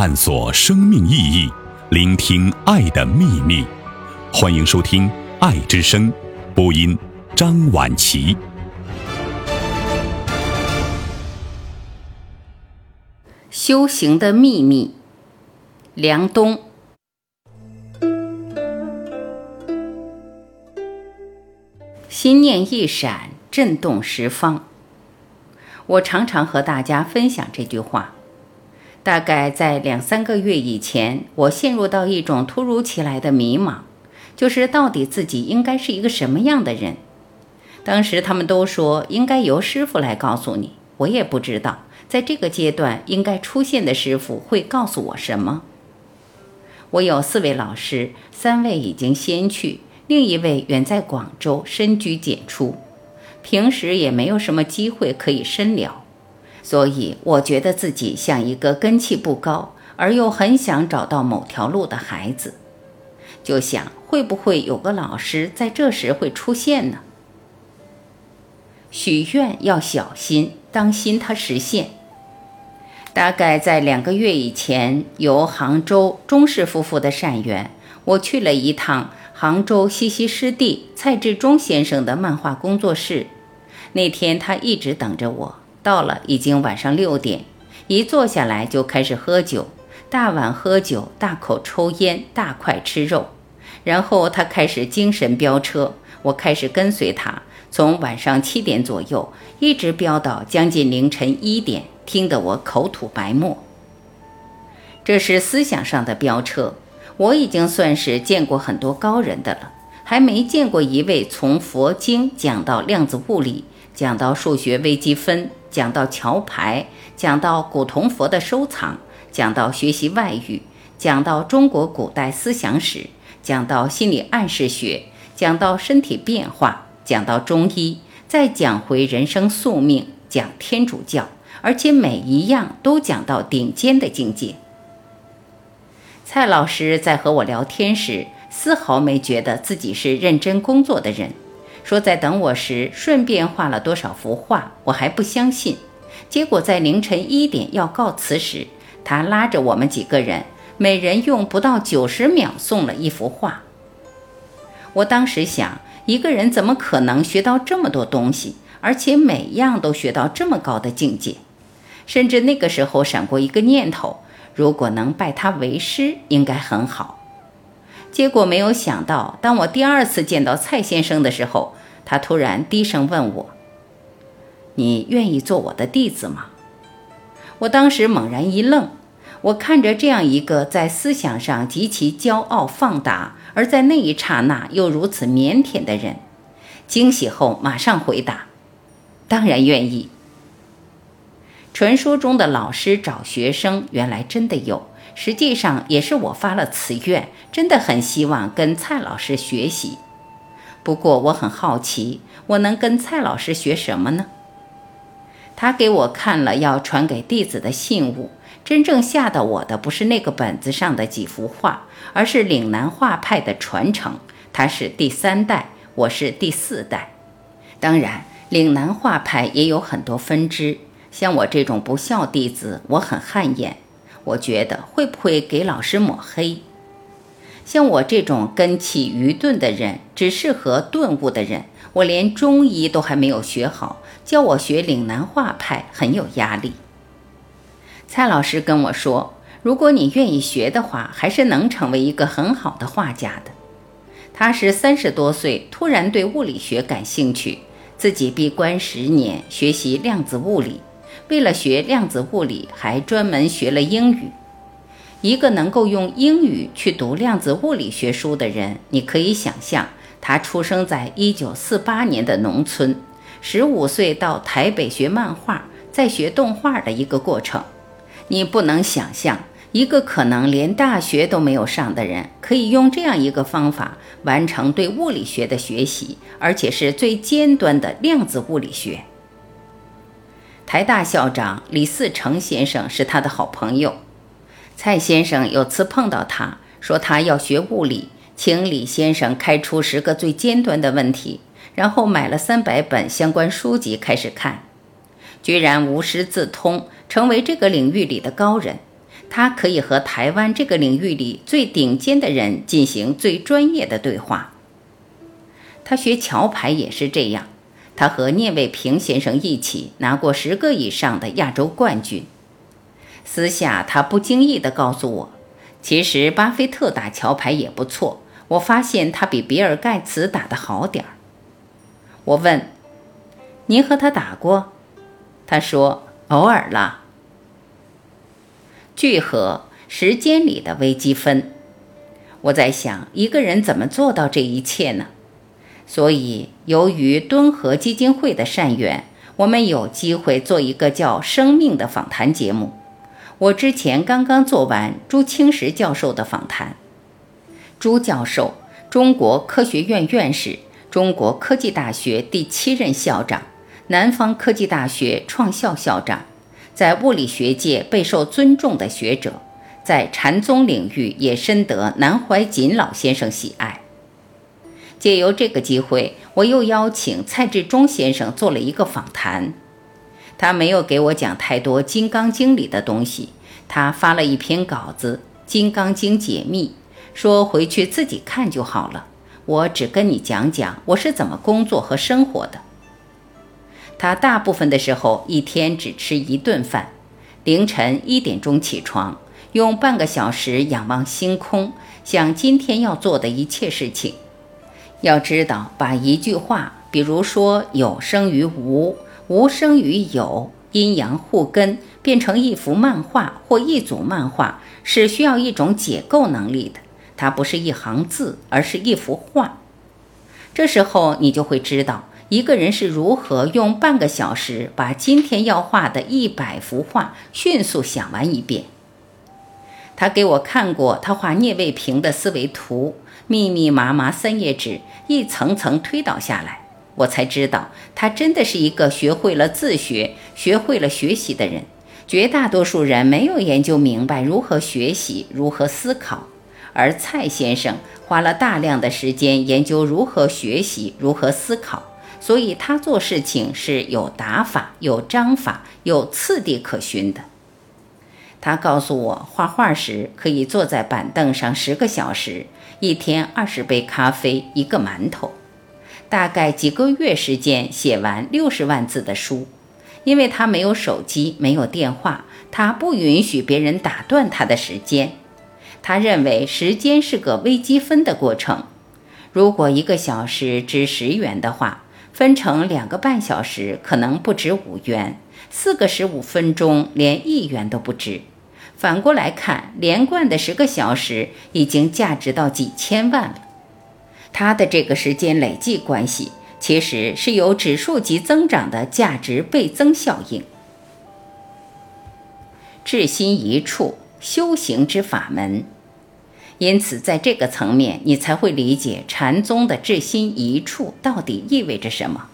探索生命意义，聆听爱的秘密。欢迎收听《爱之声》，播音张婉琪。修行的秘密，梁冬。心念一闪，震动十方。我常常和大家分享这句话。大概在两三个月以前，我陷入到一种突如其来的迷茫，就是到底自己应该是一个什么样的人。当时他们都说应该由师傅来告诉你，我也不知道在这个阶段应该出现的师傅会告诉我什么。我有四位老师，三位已经先去，另一位远在广州深居简出，平时也没有什么机会可以深聊。所以，我觉得自己像一个根气不高而又很想找到某条路的孩子，就想会不会有个老师在这时会出现呢？许愿要小心，当心它实现。大概在两个月以前，由杭州钟氏夫妇的善缘，我去了一趟杭州西溪湿地蔡志忠先生的漫画工作室。那天他一直等着我。到了，已经晚上六点，一坐下来就开始喝酒，大碗喝酒，大口抽烟，大块吃肉，然后他开始精神飙车，我开始跟随他，从晚上七点左右一直飙到将近凌晨一点，听得我口吐白沫。这是思想上的飙车，我已经算是见过很多高人的了，还没见过一位从佛经讲到量子物理，讲到数学微积分。讲到桥牌，讲到古铜佛的收藏，讲到学习外语，讲到中国古代思想史，讲到心理暗示学，讲到身体变化，讲到中医，再讲回人生宿命，讲天主教，而且每一样都讲到顶尖的境界。蔡老师在和我聊天时，丝毫没觉得自己是认真工作的人。说在等我时，顺便画了多少幅画，我还不相信。结果在凌晨一点要告辞时，他拉着我们几个人，每人用不到九十秒送了一幅画。我当时想，一个人怎么可能学到这么多东西，而且每样都学到这么高的境界？甚至那个时候闪过一个念头：如果能拜他为师，应该很好。结果没有想到，当我第二次见到蔡先生的时候，他突然低声问我：“你愿意做我的弟子吗？”我当时猛然一愣，我看着这样一个在思想上极其骄傲放达，而在那一刹那又如此腼腆的人，惊喜后马上回答：“当然愿意。”传说中的老师找学生，原来真的有。实际上也是我发了此愿，真的很希望跟蔡老师学习。不过我很好奇，我能跟蔡老师学什么呢？他给我看了要传给弟子的信物，真正吓到我的不是那个本子上的几幅画，而是岭南画派的传承。他是第三代，我是第四代。当然，岭南画派也有很多分支，像我这种不孝弟子，我很汗颜。我觉得会不会给老师抹黑？像我这种根气愚钝的人，只适合顿悟的人。我连中医都还没有学好，教我学岭南画派很有压力。蔡老师跟我说，如果你愿意学的话，还是能成为一个很好的画家的。他是三十多岁突然对物理学感兴趣，自己闭关十年学习量子物理。为了学量子物理，还专门学了英语。一个能够用英语去读量子物理学书的人，你可以想象，他出生在一九四八年的农村，十五岁到台北学漫画，再学动画的一个过程。你不能想象，一个可能连大学都没有上的人，可以用这样一个方法完成对物理学的学习，而且是最尖端的量子物理学。台大校长李嗣成先生是他的好朋友。蔡先生有次碰到他，说他要学物理，请李先生开出十个最尖端的问题，然后买了三百本相关书籍开始看，居然无师自通，成为这个领域里的高人。他可以和台湾这个领域里最顶尖的人进行最专业的对话。他学桥牌也是这样，他和聂卫平先生一起拿过十个以上的亚洲冠军。私下，他不经意地告诉我，其实巴菲特打桥牌也不错。我发现他比比尔盖茨打得好点儿。我问：“您和他打过？”他说：“偶尔啦。”聚合时间里的微积分。我在想，一个人怎么做到这一切呢？所以，由于敦和基金会的善缘，我们有机会做一个叫《生命》的访谈节目。我之前刚刚做完朱清时教授的访谈。朱教授，中国科学院院士，中国科技大学第七任校长，南方科技大学创校校长，在物理学界备受尊重的学者，在禅宗领域也深得南怀瑾老先生喜爱。借由这个机会，我又邀请蔡志忠先生做了一个访谈。他没有给我讲太多《金刚经》里的东西，他发了一篇稿子《金刚经解密》。说回去自己看就好了，我只跟你讲讲我是怎么工作和生活的。他大部分的时候一天只吃一顿饭，凌晨一点钟起床，用半个小时仰望星空，想今天要做的一切事情。要知道，把一句话，比如说“有生于无，无生于有”，阴阳互根，变成一幅漫画或一组漫画，是需要一种解构能力的。它不是一行字，而是一幅画。这时候你就会知道，一个人是如何用半个小时把今天要画的一百幅画迅速想完一遍。他给我看过他画聂卫平的思维图，密密麻麻三页纸，一层层推导下来，我才知道他真的是一个学会了自学、学会了学习的人。绝大多数人没有研究明白如何学习、如何思考。而蔡先生花了大量的时间研究如何学习、如何思考，所以他做事情是有打法、有章法、有次第可循的。他告诉我，画画时可以坐在板凳上十个小时，一天二十杯咖啡，一个馒头，大概几个月时间写完六十万字的书。因为他没有手机，没有电话，他不允许别人打断他的时间。他认为时间是个微积分的过程，如果一个小时值十元的话，分成两个半小时可能不值五元，四个十五分钟连一元都不值。反过来看，连贯的十个小时已经价值到几千万了。他的这个时间累计关系，其实是有指数级增长的价值倍增效应。至心一处。修行之法门，因此在这个层面，你才会理解禅宗的至心一处到底意味着什么。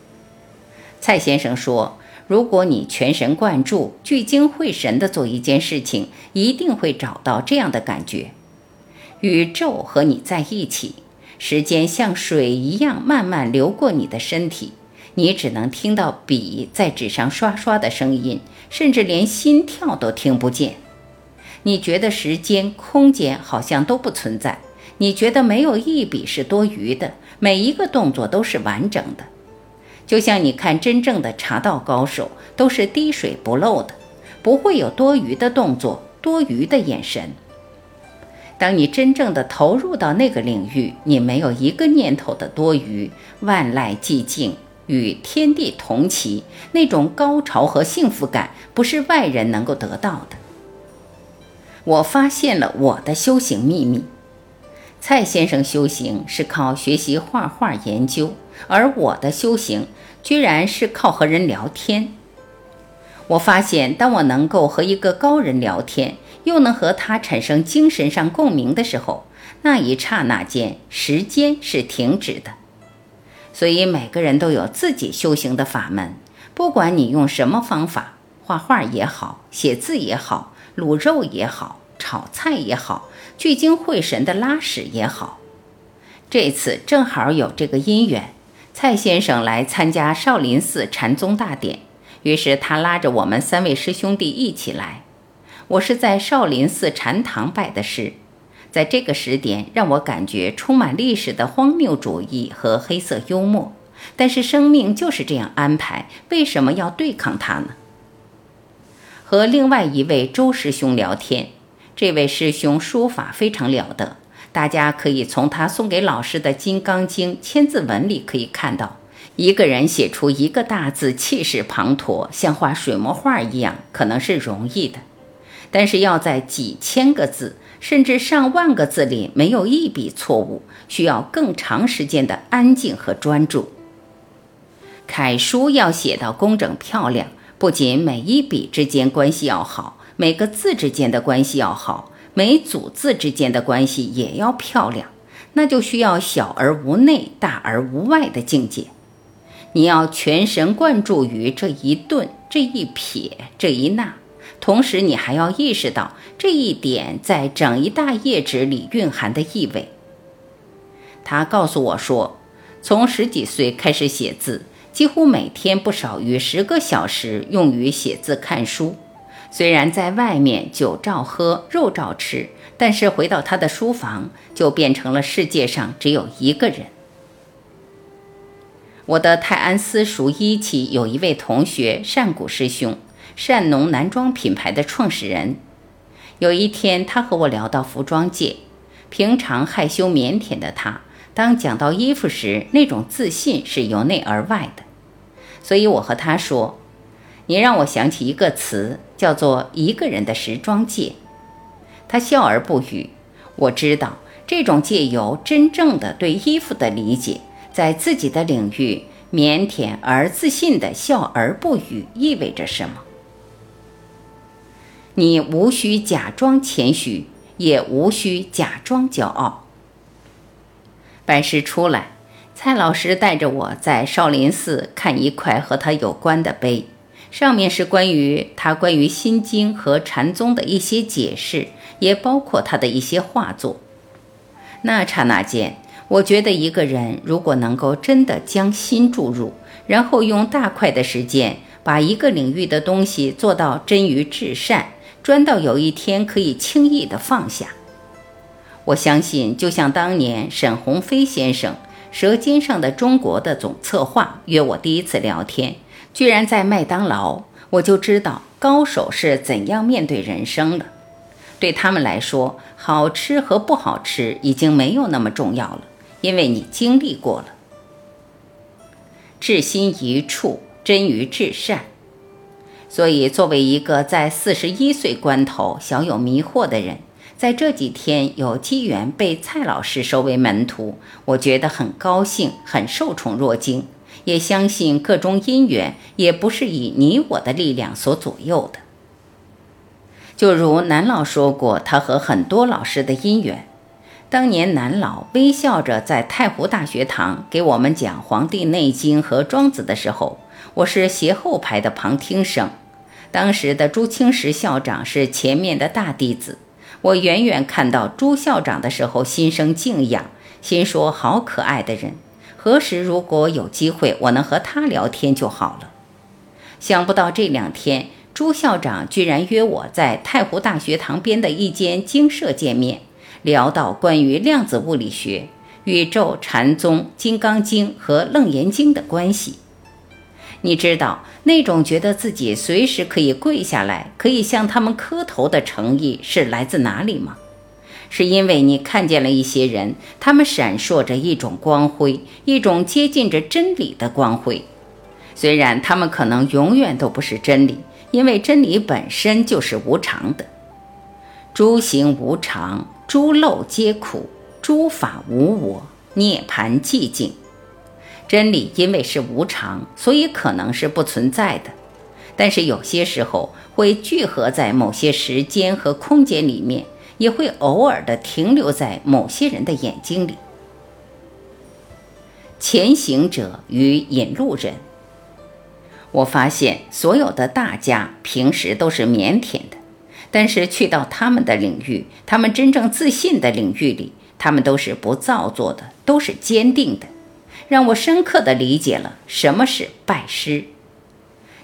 蔡先生说：“如果你全神贯注、聚精会神地做一件事情，一定会找到这样的感觉：宇宙和你在一起，时间像水一样慢慢流过你的身体，你只能听到笔在纸上刷刷的声音，甚至连心跳都听不见。”你觉得时间、空间好像都不存在，你觉得没有一笔是多余的，每一个动作都是完整的，就像你看真正的茶道高手，都是滴水不漏的，不会有多余的动作、多余的眼神。当你真正的投入到那个领域，你没有一个念头的多余，万籁寂静，与天地同齐，那种高潮和幸福感，不是外人能够得到的。我发现了我的修行秘密。蔡先生修行是靠学习画画研究，而我的修行居然是靠和人聊天。我发现，当我能够和一个高人聊天，又能和他产生精神上共鸣的时候，那一刹那间，时间是停止的。所以，每个人都有自己修行的法门，不管你用什么方法，画画也好，写字也好。卤肉也好，炒菜也好，聚精会神的拉屎也好，这次正好有这个因缘，蔡先生来参加少林寺禅宗大典，于是他拉着我们三位师兄弟一起来。我是在少林寺禅堂拜的师，在这个时点让我感觉充满历史的荒谬主义和黑色幽默。但是生命就是这样安排，为什么要对抗它呢？和另外一位周师兄聊天，这位师兄书法非常了得，大家可以从他送给老师的《金刚经》千字文里可以看到，一个人写出一个大字，气势磅礴，像画水墨画一样，可能是容易的，但是要在几千个字，甚至上万个字里没有一笔错误，需要更长时间的安静和专注。楷书要写到工整漂亮，不仅每一笔之间关系要好，每个字之间的关系要好，每组字之间的关系也要漂亮，那就需要小而无内、大而无外的境界。你要全神贯注于这一顿、这一撇、这一捺，同时你还要意识到这一点在整一大页纸里蕴含的意味。他告诉我说，从十几岁开始写字。几乎每天不少于十个小时用于写字看书，虽然在外面酒照喝，肉照吃，但是回到他的书房就变成了世界上只有一个人。我的泰安私塾一期有一位同学善谷师兄，善农男装品牌的创始人。有一天，他和我聊到服装界，平常害羞腼腆的他，当讲到衣服时，那种自信是由内而外的。所以我和他说：“你让我想起一个词，叫做‘一个人的时装界’。”他笑而不语。我知道这种借由真正的对衣服的理解，在自己的领域腼腆而自信的笑而不语意味着什么。你无需假装谦虚，也无需假装骄傲。拜师出来。蔡老师带着我在少林寺看一块和他有关的碑，上面是关于他关于心经和禅宗的一些解释，也包括他的一些画作。那刹那间，我觉得一个人如果能够真的将心注入，然后用大块的时间把一个领域的东西做到臻于至善，专到有一天可以轻易的放下。我相信，就像当年沈鸿飞先生。《舌尖上的中国》的总策划约我第一次聊天，居然在麦当劳，我就知道高手是怎样面对人生的。对他们来说，好吃和不好吃已经没有那么重要了，因为你经历过了。至心一处，臻于至善。所以，作为一个在四十一岁关头小有迷惑的人。在这几天有机缘被蔡老师收为门徒，我觉得很高兴，很受宠若惊，也相信各种因缘也不是以你我的力量所左右的。就如南老说过，他和很多老师的因缘。当年南老微笑着在太湖大学堂给我们讲《黄帝内经》和《庄子》的时候，我是斜后排的旁听生。当时的朱清时校长是前面的大弟子。我远远看到朱校长的时候，心生敬仰，心说好可爱的人。何时如果有机会，我能和他聊天就好了。想不到这两天，朱校长居然约我在太湖大学堂边的一间精舍见面，聊到关于量子物理学、宇宙、禅宗、金刚经和楞严经的关系。你知道那种觉得自己随时可以跪下来，可以向他们磕头的诚意是来自哪里吗？是因为你看见了一些人，他们闪烁着一种光辉，一种接近着真理的光辉。虽然他们可能永远都不是真理，因为真理本身就是无常的。诸行无常，诸漏皆苦，诸法无我，涅槃寂静。真理因为是无常，所以可能是不存在的，但是有些时候会聚合在某些时间和空间里面，也会偶尔的停留在某些人的眼睛里。前行者与引路人，我发现所有的大家平时都是腼腆的，但是去到他们的领域，他们真正自信的领域里，他们都是不造作的，都是坚定的。让我深刻地理解了什么是拜师。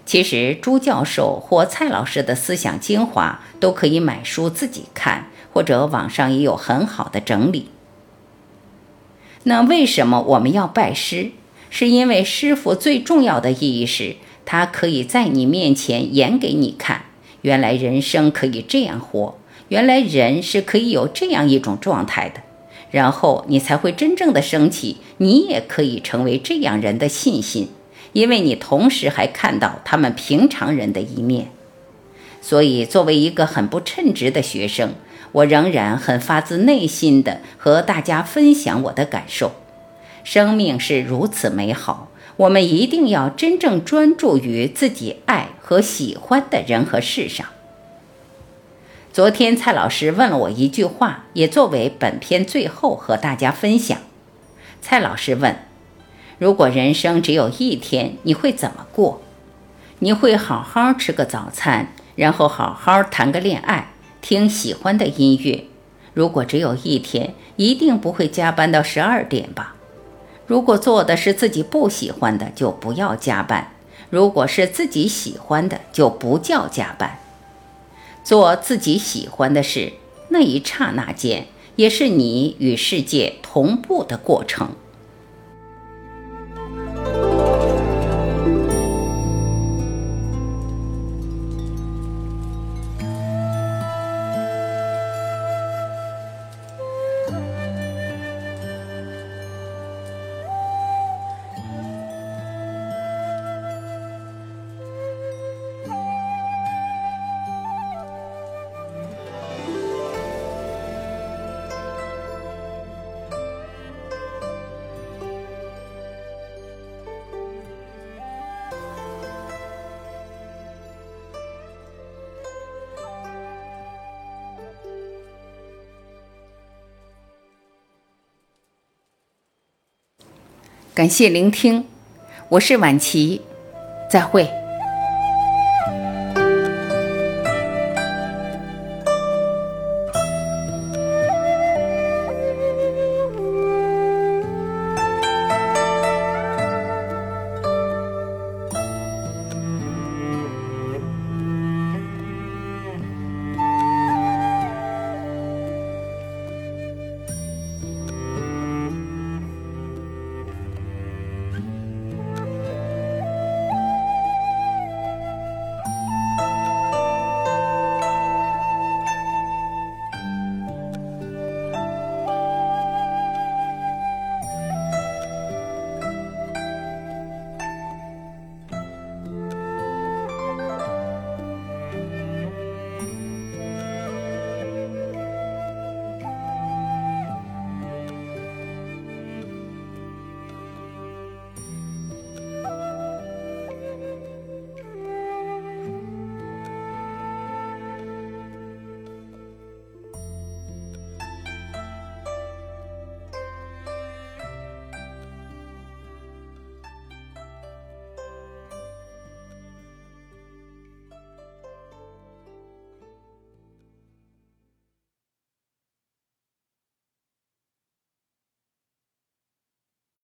其实朱教授或蔡老师的思想精华都可以买书自己看，或者网上也有很好的整理。那为什么我们要拜师？是因为师傅最重要的意义是，他可以在你面前演给你看，原来人生可以这样活，原来人是可以有这样一种状态的，然后你才会真正的升起，你也可以成为这样人的信心。因为你同时还看到他们平常人的一面，所以作为一个很不称职的学生，我仍然很发自内心的和大家分享我的感受。生命是如此美好，我们一定要真正专注于自己爱和喜欢的人和事上。昨天蔡老师问了我一句话，也作为本篇最后和大家分享。蔡老师问。如果人生只有一天，你会怎么过？你会好好吃个早餐，然后好好谈个恋爱，听喜欢的音乐。如果只有一天，一定不会加班到十二点吧？如果做的是自己不喜欢的，就不要加班；如果是自己喜欢的，就不叫加班。做自己喜欢的事，那一刹那间，也是你与世界同步的过程。感谢聆听，我是晚琪，再会。